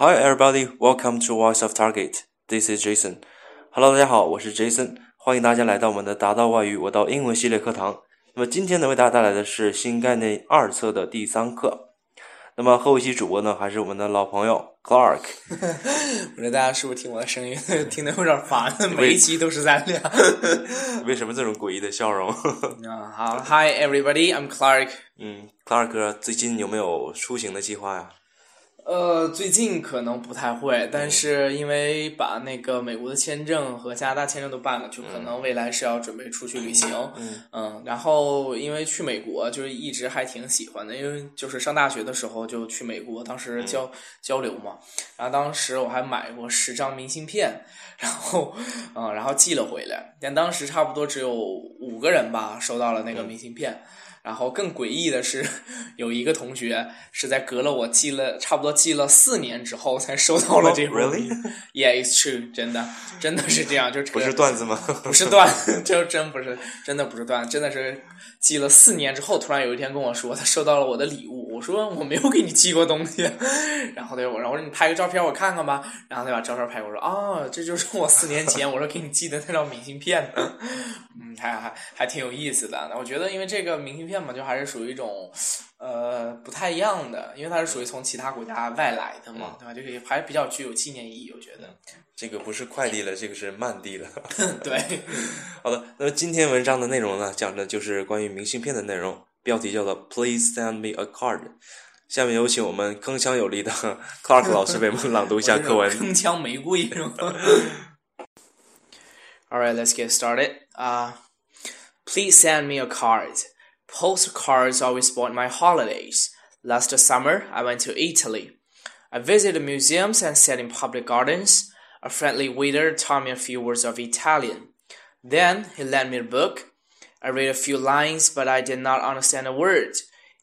Hi everybody, welcome to Voice of Target. This is Jason. Hello，大家好，我是 Jason，欢迎大家来到我们的达到外语我到英文系列课堂。那么今天呢，为大家带来的是新概念二册的第三课。那么和我一起主播呢，还是我们的老朋友 Clark。我觉得大家是不是听我的声音 听得有点烦？每一期都是咱俩。为什么这种诡异的笑容？啊，好，Hi everybody, I'm Clark。嗯，Clark 哥最近有没有出行的计划呀？呃，最近可能不太会，但是因为把那个美国的签证和加拿大签证都办了，就可能未来是要准备出去旅行。嗯嗯，然后因为去美国就是一直还挺喜欢的，因为就是上大学的时候就去美国，当时交、交流嘛，然后当时我还买过十张明信片，然后嗯，然后寄了回来，但当时差不多只有五个人吧收到了那个明信片。然后更诡异的是，有一个同学是在隔了我寄了差不多寄了四年之后才收到了这封。Really? Yeah, it's true. 真的，真的是这样，就不是段子吗？不是段，就真不是，真的不是段，真的是寄了四年之后，突然有一天跟我说他收到了我的礼物。我说我没有给你寄过东西，然后他我然后我说你拍个照片我看看吧，然后他把照片拍给我说啊，这就是我四年前 我说给你寄的那张明信片，嗯，还还还挺有意思的。我觉得因为这个明信片嘛，就还是属于一种呃不太一样的，因为它是属于从其他国家外来的嘛，对吧？这个还比较具有纪念意义，我觉得。这个不是快递了，这个是慢递了。对，好的，那么今天文章的内容呢，讲的就是关于明信片的内容，标题叫做 “Please send me a card”。下面有请我们铿锵有力的 Clark 老师为我们朗读一下课文。铿锵玫瑰是吗？All right, let's get started. Uh, please send me a card. Postcards always spoil my holidays. Last summer, I went to Italy. I visited museums and sat in public gardens. A friendly waiter taught me a few words of Italian. Then he lent me a book. I read a few lines, but I did not understand a word.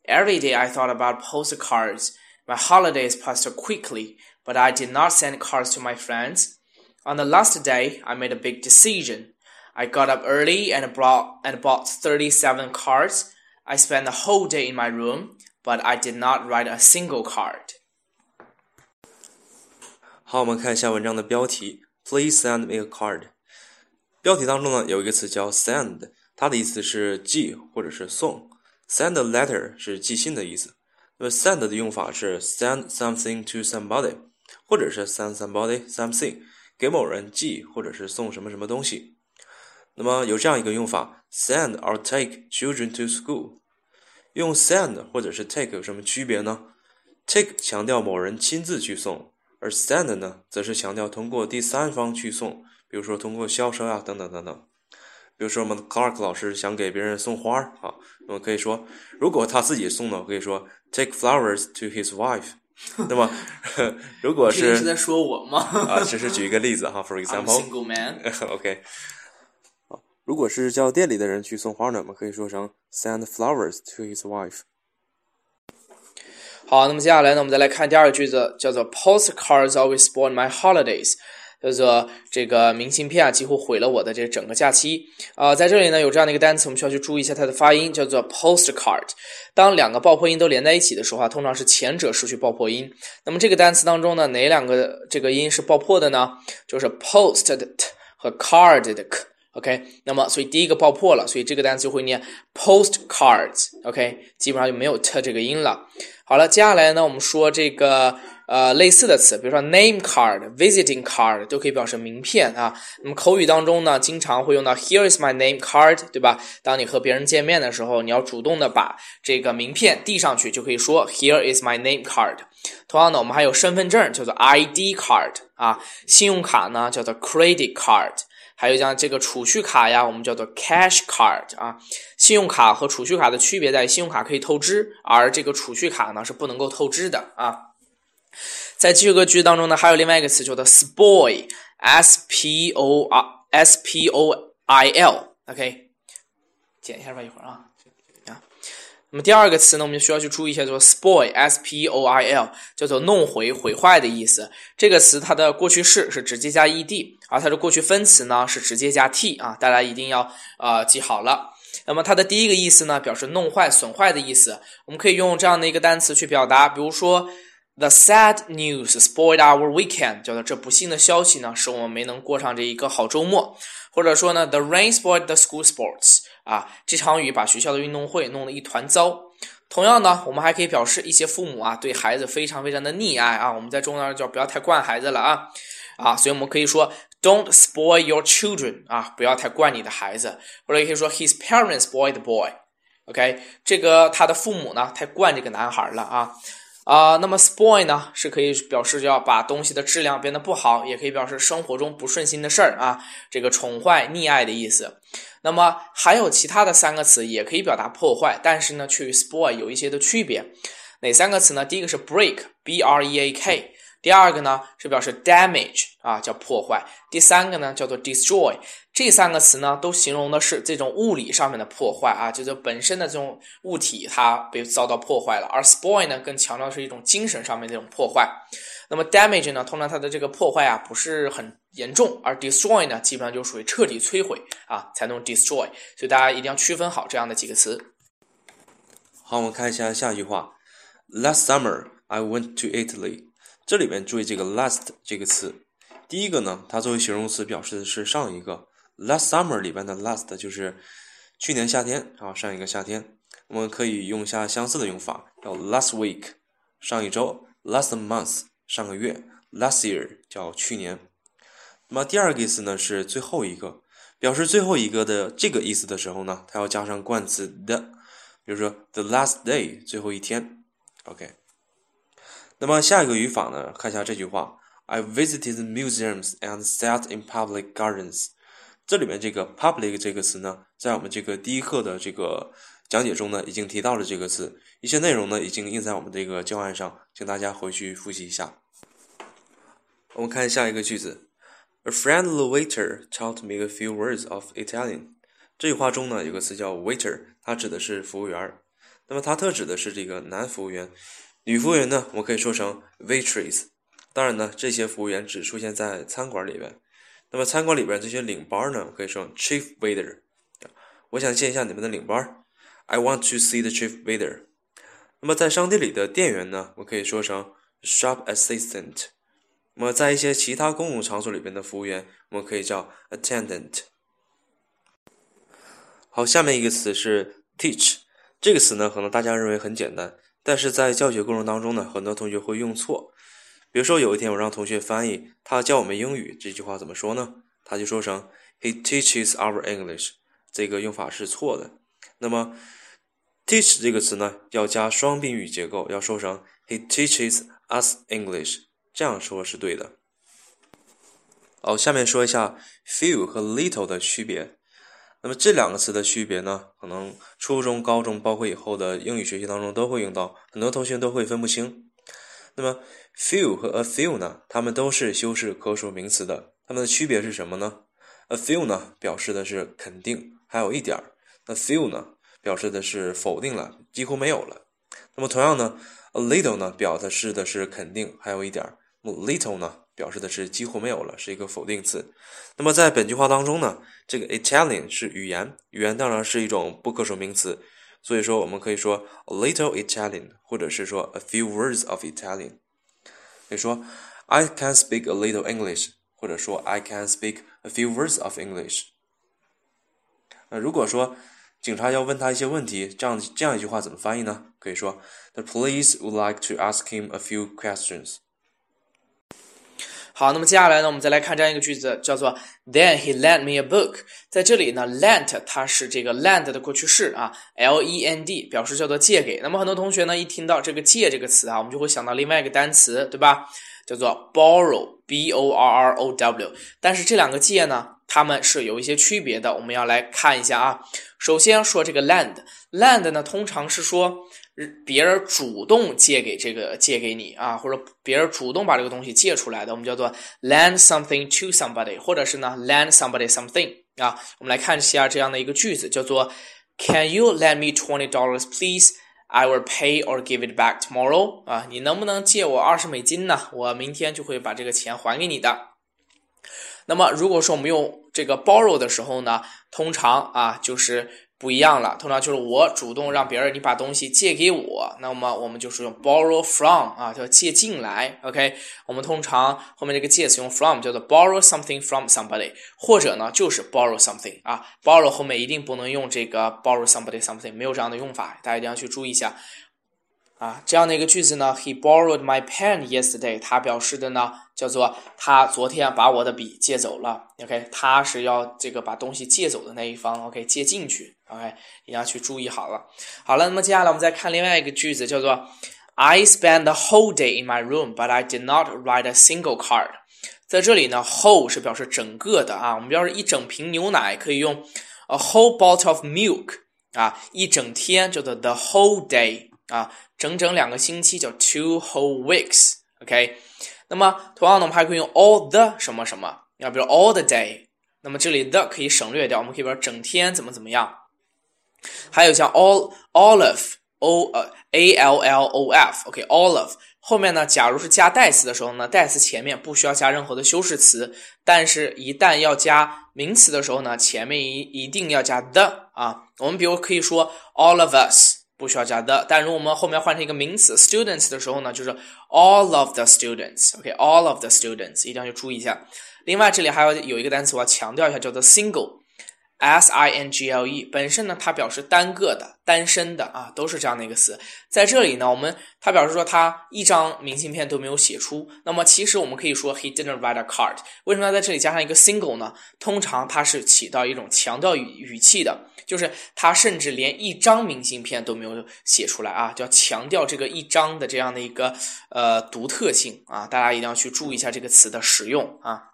Every day I thought about postcards. My holidays passed quickly, but I did not send cards to my friends. On the last day, I made a big decision. I got up early and brought and bought 37 cards. I spent the whole day in my room, but I did not write a single card. 好，我们看一下文章的标题：Please send me a card。标题当中呢有一个词叫 send， 它的意思是寄或者是送。Send a letter 是寄信的意思。那么 send 的用法是 send something to somebody，或者是 send somebody something，给某人寄或者是送什么什么东西。那么有这样一个用法：send or take children to school。用 send 或者是 take 有什么区别呢？take 强调某人亲自去送。而 send 呢，则是强调通过第三方去送，比如说通过销售啊，等等等等。比如说我们 Clark 老师想给别人送花儿啊，那么可以说，如果他自己送呢，可以说 take flowers to his wife。那么如果是是在说我吗？啊，只是举一个例子哈，for example。single man. OK。好，如果是叫店里的人去送花呢，我们可以说成 send flowers to his wife。好，那么接下来呢，我们再来看第二个句子，叫做 Postcards always spoil my holidays，叫做这个明信片啊，几乎毁了我的这整个假期。啊、在这里呢有这样的一个单词，我们需要去注意一下它的发音，叫做 postcard。当两个爆破音都连在一起的时候啊，通常是前者失去爆破音。那么这个单词当中呢，哪两个这个音是爆破的呢？就是 posted 和 carded。OK，那么所以第一个爆破了，所以这个单词就会念 postcards。OK，基本上就没有 t 这个音了。好了，接下来呢，我们说这个呃类似的词，比如说 name card、visiting card 都可以表示名片啊。那么口语当中呢，经常会用到 Here is my name card，对吧？当你和别人见面的时候，你要主动的把这个名片递上去，就可以说 Here is my name card。同样的，我们还有身份证叫做 ID card 啊，信用卡呢叫做 credit card。还有像这个储蓄卡呀，我们叫做 cash card 啊。信用卡和储蓄卡的区别在于，信用卡可以透支，而这个储蓄卡呢是不能够透支的啊。在这个句当中呢，还有另外一个词叫做 spoil，s p o r s p o i l，OK，、剪一下吧，一会儿啊。啊，那么第二个词呢，我们就需要去注意一下，叫做 spoil，s p o i l，叫做弄毁、毁坏的意思。这个词它的过去式是直接加 ed，而它的过去分词呢是直接加 t 啊，大家一定要呃记好了。那么它的第一个意思呢，表示弄坏、损坏的意思。我们可以用这样的一个单词去表达，比如说 The sad news spoiled our weekend，叫做这不幸的消息呢，使我们没能过上这一个好周末。或者说呢，The rain spoiled the school sports，啊，这场雨把学校的运动会弄得一团糟。同样呢，我们还可以表示一些父母啊对孩子非常非常的溺爱啊，我们在中文叫不要太惯孩子了啊，啊，所以我们可以说 Don't spoil your children，啊，不要太惯你的孩子。或者也可以说 His parents spoiled the boy，OK，这个他的父母呢太惯这个男孩了啊。啊，那么 spoil 呢是可以表示要把东西的质量变得不好，也可以表示生活中不顺心的事儿啊，这个宠坏、溺爱的意思。那么还有其他的三个词也可以表达破坏，但是呢，却与 spoil 有一些的区别。哪三个词呢？第一个是 break，b r e a k。第二个呢是表示 damage 啊，叫破坏。第三个呢叫做 destroy。这三个词呢都形容的是这种物理上面的破坏啊，就是本身的这种物体它被遭到破坏了。而 spoil 呢更强调是一种精神上面这种破坏。那么 damage 呢，通常它的这个破坏啊不是很严重，而 destroy 呢基本上就属于彻底摧毁啊，才能 destroy。所以大家一定要区分好这样的几个词。好，我们看一下下一句话：Last summer I went to Italy。这里面注意这个 last 这个词，第一个呢，它作为形容词表示的是上一个。last summer 里边的 last 就是去年夏天啊，上一个夏天，我们可以用一下相似的用法，叫 last week 上一周，last month 上个月，last year 叫去年。那么第二个意思呢是最后一个，表示最后一个的这个意思的时候呢，它要加上冠词 the，比如说 the last day 最后一天，OK。那么下一个语法呢？看一下这句话：I visited museums and sat in public gardens。这里面这个 public 这个词呢，在我们这个第一课的这个讲解中呢，已经提到了这个词，一些内容呢已经印在我们这个教案上，请大家回去复习一下。我们看下一个句子：A friendly waiter taught me a few words of Italian。这句话中呢，有个词叫 waiter，它指的是服务员儿，那么它特指的是这个男服务员。女服务员呢，我可以说成 waitress。当然呢，这些服务员只出现在餐馆里边。那么餐馆里边这些领班呢，可以说 chief waiter。我想见一下你们的领班。I want to see the chief waiter。那么在商店里的店员呢，我可以说成 shop assistant。那么在一些其他公共场所里边的服务员，我们可以叫 attendant。好，下面一个词是 teach。这个词呢，可能大家认为很简单。但是在教学过程当中呢，很多同学会用错。比如说有一天我让同学翻译他教我们英语这句话怎么说呢？他就说成 He teaches our English，这个用法是错的。那么 teach 这个词呢，要加双宾语结构，要说成 He teaches us English，这样说是对的。好，下面说一下 few 和 little 的区别。那么这两个词的区别呢？可能初中、高中，包括以后的英语学习当中都会用到，很多同学都会分不清。那么 few 和 a few 呢？它们都是修饰可数名词的，它们的区别是什么呢？a few 呢表示的是肯定，还有一点儿；a few 呢表示的是否定了，几乎没有了。那么同样呢，a little 呢表示的是肯定，还有一点儿；little 呢？表示的是几乎没有了，是一个否定词。那么在本句话当中呢，这个 Italian 是语言，语言当然是一种不可数名词，所以说我们可以说 a little Italian，或者是说 a few words of Italian。可以说 I can speak a little English，或者说 I can speak a few words of English。那如果说警察要问他一些问题，这样这样一句话怎么翻译呢？可以说 The police would like to ask him a few questions。好，那么接下来呢，我们再来看这样一个句子，叫做 Then he lent me a book。在这里呢，lent 它是这个 lend 的过去式啊，L E N D 表示叫做借给。那么很多同学呢，一听到这个借这个词啊，我们就会想到另外一个单词，对吧？叫做 borrow，B O R R O W。但是这两个借呢，它们是有一些区别的，我们要来看一下啊。首先说这个 lend Lend 呢，通常是说。别人主动借给这个借给你啊，或者别人主动把这个东西借出来的，我们叫做 lend something to somebody，或者是呢 lend somebody something 啊。我们来看一下这样的一个句子，叫做 Can you lend me twenty dollars, please? I will pay or give it back tomorrow. 啊，你能不能借我二十美金呢？我明天就会把这个钱还给你的。那么如果说我们用这个 borrow 的时候呢，通常啊就是不一样了，通常就是我主动让别人你把东西借给我，那么我们就是用 borrow from 啊，叫借进来。OK，我们通常后面这个介词用 from 叫做 borrow something from somebody，或者呢就是 borrow something 啊，borrow 后面一定不能用这个 borrow somebody something，没有这样的用法，大家一定要去注意一下。啊，这样的一个句子呢，He borrowed my pen yesterday。他表示的呢，叫做他昨天把我的笔借走了。OK，他是要这个把东西借走的那一方。OK，借进去。OK，一定要去注意好了。好了，那么接下来我们再看另外一个句子，叫做 I spent the whole day in my room, but I did not write a single card。在这里呢，whole 是表示整个的啊。我们要是一整瓶牛奶，可以用 a whole bottle of milk 啊，一整天叫做 the whole day 啊。整整两个星期叫 two whole weeks，OK。那么同样呢，我们还可以用 all the 什么什么，要比如 all the day。那么这里 the 可以省略掉，我们可以说整天怎么怎么样。还有像 all all of，o 呃 a l l o f，OK，all of 后面呢，假如是加代词的时候呢，代词前面不需要加任何的修饰词，但是一旦要加名词的时候呢，前面一一定要加 the 啊。我们比如可以说 all of us。不需要加 the，但如果我们后面换成一个名词 students 的时候呢，就是 all of the students，OK，all of the students，一定要去注意一下。另外，这里还要有一个单词我要强调一下，叫做 single single 本身呢它表示单个的、单身的啊，都是这样的一个词。在这里呢，我们它表示说他一张明信片都没有写出。那么其实我们可以说 he didn't write a card。为什么要在这里加上一个 single 呢？通常它是起到一种强调语语气的。就是他甚至连一张明信片都没有写出来啊，就要强调这个一张的这样的一个呃独特性啊，大家一定要去注意一下这个词的使用啊。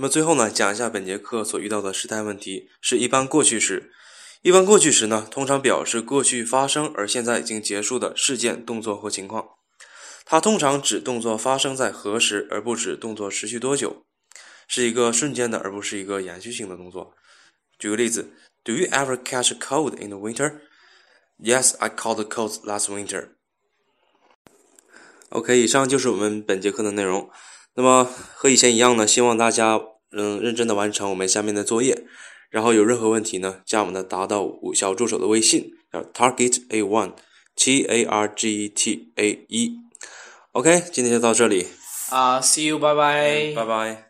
那么最后呢，讲一下本节课所遇到的时态问题，是一般过去时。一般过去时呢，通常表示过去发生而现在已经结束的事件、动作或情况。它通常指动作发生在何时，而不指动作持续多久，是一个瞬间的，而不是一个延续性的动作。举个例子。Do you ever catch a cold in the winter? Yes, I caught a cold last winter. OK，以上就是我们本节课的内容。那么和以前一样呢，希望大家嗯认真的完成我们下面的作业。然后有任何问题呢，加我们的达到五小助手的微信，叫 Target A One，T A R G E T A E。OK，今天就到这里。啊，See you，拜拜。拜拜。